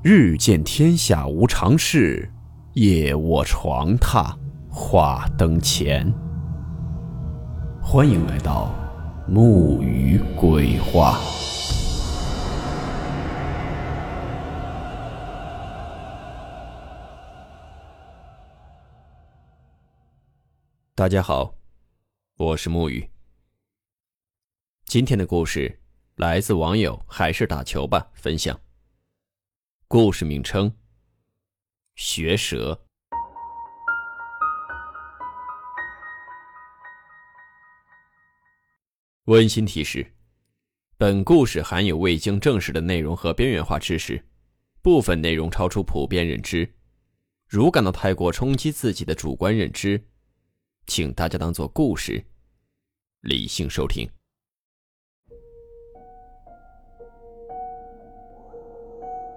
日见天下无常事，夜卧床榻话灯前。欢迎来到木鱼鬼话。大家好，我是木鱼。今天的故事来自网友还是打球吧分享。故事名称：学蛇。温馨提示：本故事含有未经证实的内容和边缘化知识，部分内容超出普遍认知。如感到太过冲击自己的主观认知，请大家当做故事，理性收听。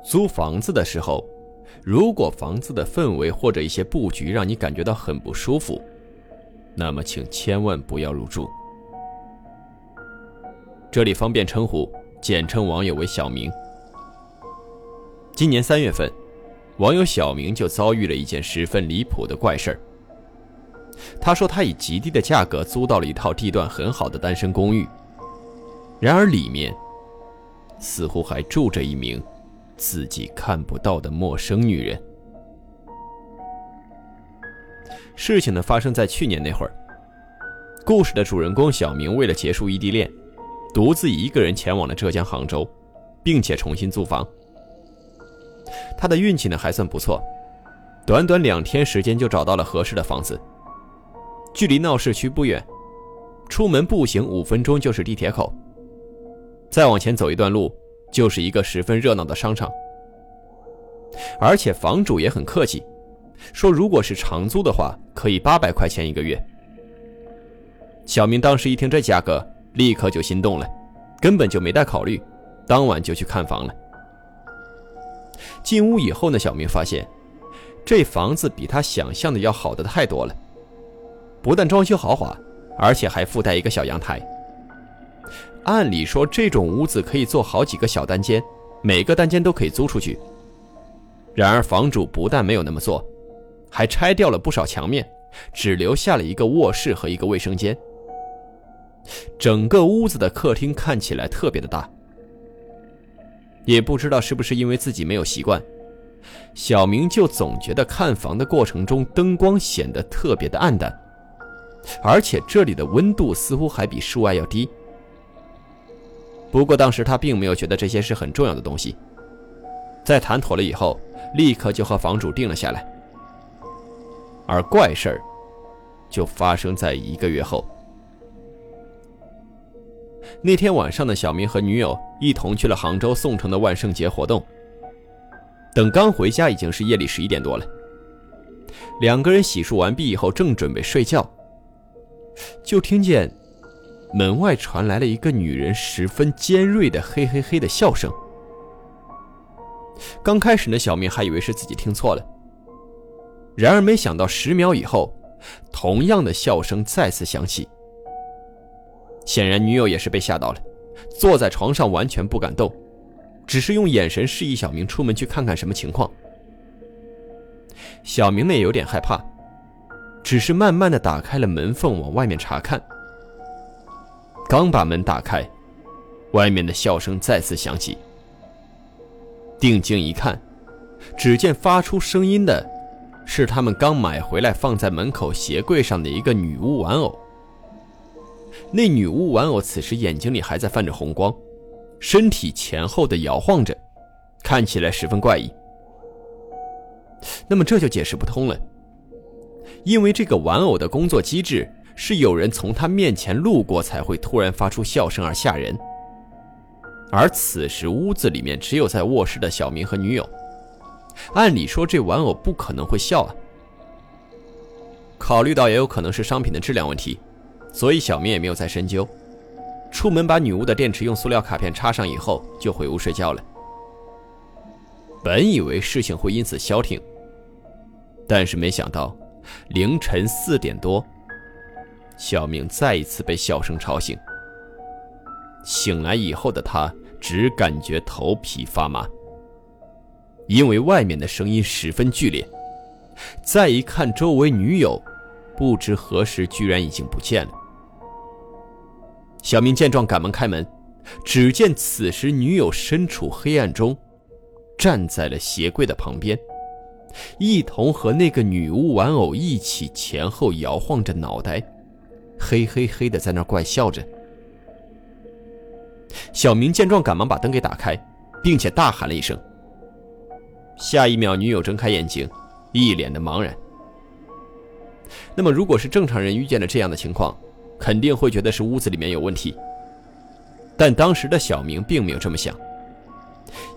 租房子的时候，如果房子的氛围或者一些布局让你感觉到很不舒服，那么请千万不要入住。这里方便称呼，简称网友为小明。今年三月份，网友小明就遭遇了一件十分离谱的怪事儿。他说他以极低的价格租到了一套地段很好的单身公寓，然而里面似乎还住着一名。自己看不到的陌生女人。事情呢发生在去年那会儿。故事的主人公小明为了结束异地恋，独自一个人前往了浙江杭州，并且重新租房。他的运气呢还算不错，短短两天时间就找到了合适的房子，距离闹市区不远，出门步行五分钟就是地铁口。再往前走一段路。就是一个十分热闹的商场，而且房主也很客气，说如果是长租的话，可以八百块钱一个月。小明当时一听这价格，立刻就心动了，根本就没带考虑，当晚就去看房了。进屋以后呢，小明发现这房子比他想象的要好的太多了，不但装修豪华，而且还附带一个小阳台。按理说，这种屋子可以做好几个小单间，每个单间都可以租出去。然而，房主不但没有那么做，还拆掉了不少墙面，只留下了一个卧室和一个卫生间。整个屋子的客厅看起来特别的大。也不知道是不是因为自己没有习惯，小明就总觉得看房的过程中灯光显得特别的暗淡，而且这里的温度似乎还比室外要低。不过当时他并没有觉得这些是很重要的东西，在谈妥了以后，立刻就和房主定了下来。而怪事儿就发生在一个月后。那天晚上的小明和女友一同去了杭州宋城的万圣节活动。等刚回家，已经是夜里十一点多了。两个人洗漱完毕以后，正准备睡觉，就听见。门外传来了一个女人十分尖锐的“嘿嘿嘿”的笑声。刚开始呢，小明还以为是自己听错了。然而没想到十秒以后，同样的笑声再次响起。显然女友也是被吓到了，坐在床上完全不敢动，只是用眼神示意小明出门去看看什么情况。小明呢也有点害怕，只是慢慢的打开了门缝往外面查看。刚把门打开，外面的笑声再次响起。定睛一看，只见发出声音的，是他们刚买回来放在门口鞋柜上的一个女巫玩偶。那女巫玩偶此时眼睛里还在泛着红光，身体前后的摇晃着，看起来十分怪异。那么这就解释不通了，因为这个玩偶的工作机制。是有人从他面前路过才会突然发出笑声而吓人，而此时屋子里面只有在卧室的小明和女友，按理说这玩偶不可能会笑啊。考虑到也有可能是商品的质量问题，所以小明也没有再深究，出门把女巫的电池用塑料卡片插上以后就回屋睡觉了。本以为事情会因此消停，但是没想到凌晨四点多。小明再一次被笑声吵醒。醒来以后的他只感觉头皮发麻，因为外面的声音十分剧烈。再一看周围女友，不知何时居然已经不见了。小明见状，赶忙开门，只见此时女友身处黑暗中，站在了鞋柜的旁边，一同和那个女巫玩偶一起前后摇晃着脑袋，嘿嘿嘿的在那怪笑着。小明见状，赶忙把灯给打开，并且大喊了一声。下一秒，女友睁开眼睛，一脸的茫然。那么，如果是正常人遇见了这样的情况，肯定会觉得是屋子里面有问题。但当时的小明并没有这么想，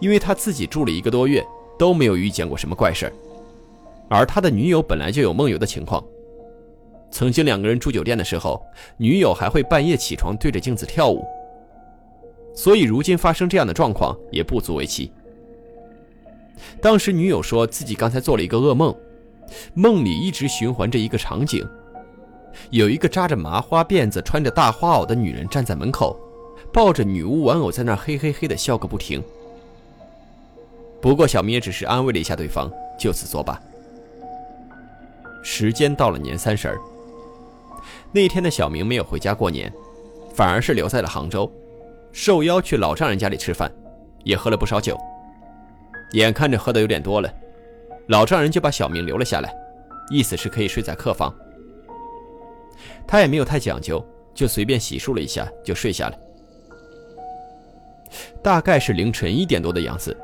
因为他自己住了一个多月都没有遇见过什么怪事而他的女友本来就有梦游的情况，曾经两个人住酒店的时候，女友还会半夜起床对着镜子跳舞。所以如今发生这样的状况也不足为奇。当时女友说自己刚才做了一个噩梦，梦里一直循环着一个场景，有一个扎着麻花辫子、穿着大花袄的女人站在门口，抱着女巫玩偶在那儿嘿嘿嘿的笑个不停。不过小明也只是安慰了一下对方，就此作罢。时间到了年三十儿，那天的小明没有回家过年，反而是留在了杭州。受邀去老丈人家里吃饭，也喝了不少酒。眼看着喝的有点多了，老丈人就把小明留了下来，意思是可以睡在客房。他也没有太讲究，就随便洗漱了一下就睡下了。大概是凌晨一点多的样子，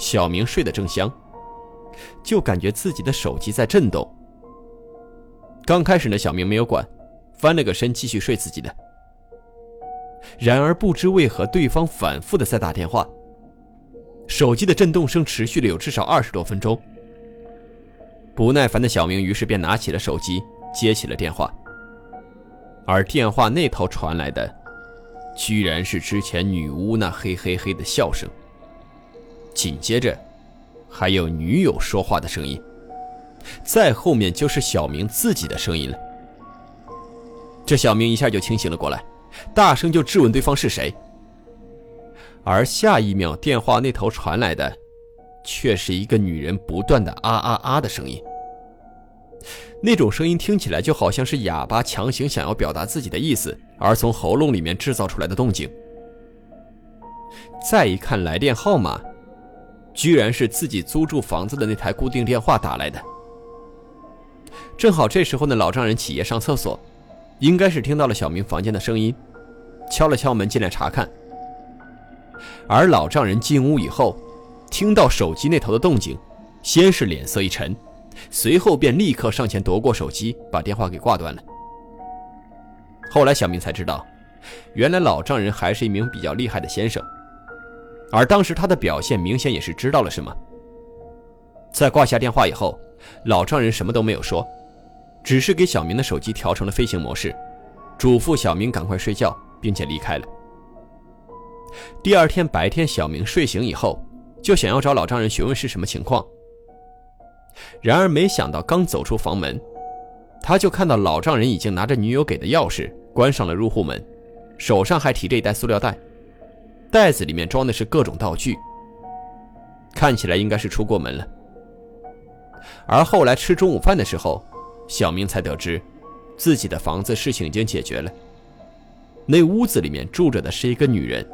小明睡得正香，就感觉自己的手机在震动。刚开始呢，小明没有管，翻了个身继续睡自己的。然而不知为何，对方反复的在打电话。手机的震动声持续了有至少二十多分钟。不耐烦的小明于是便拿起了手机，接起了电话。而电话那头传来的，居然是之前女巫那嘿嘿嘿的笑声。紧接着，还有女友说话的声音，再后面就是小明自己的声音了。这小明一下就清醒了过来。大声就质问对方是谁，而下一秒电话那头传来的，却是一个女人不断的啊啊啊的声音。那种声音听起来就好像是哑巴强行想要表达自己的意思，而从喉咙里面制造出来的动静。再一看来电号码，居然是自己租住房子的那台固定电话打来的。正好这时候呢，老丈人起夜上厕所。应该是听到了小明房间的声音，敲了敲门进来查看。而老丈人进屋以后，听到手机那头的动静，先是脸色一沉，随后便立刻上前夺过手机，把电话给挂断了。后来小明才知道，原来老丈人还是一名比较厉害的先生，而当时他的表现明显也是知道了什么。在挂下电话以后，老丈人什么都没有说。只是给小明的手机调成了飞行模式，嘱咐小明赶快睡觉，并且离开了。第二天白天，小明睡醒以后，就想要找老丈人询问是什么情况。然而没想到，刚走出房门，他就看到老丈人已经拿着女友给的钥匙关上了入户门，手上还提着一袋塑料袋，袋子里面装的是各种道具，看起来应该是出过门了。而后来吃中午饭的时候。小明才得知，自己的房子事情已经解决了。那屋子里面住着的是一个女人，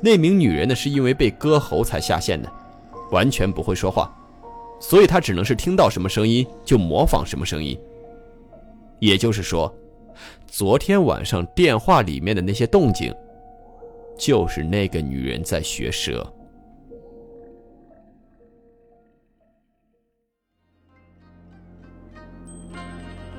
那名女人呢是因为被割喉才下线的，完全不会说话，所以她只能是听到什么声音就模仿什么声音。也就是说，昨天晚上电话里面的那些动静，就是那个女人在学蛇。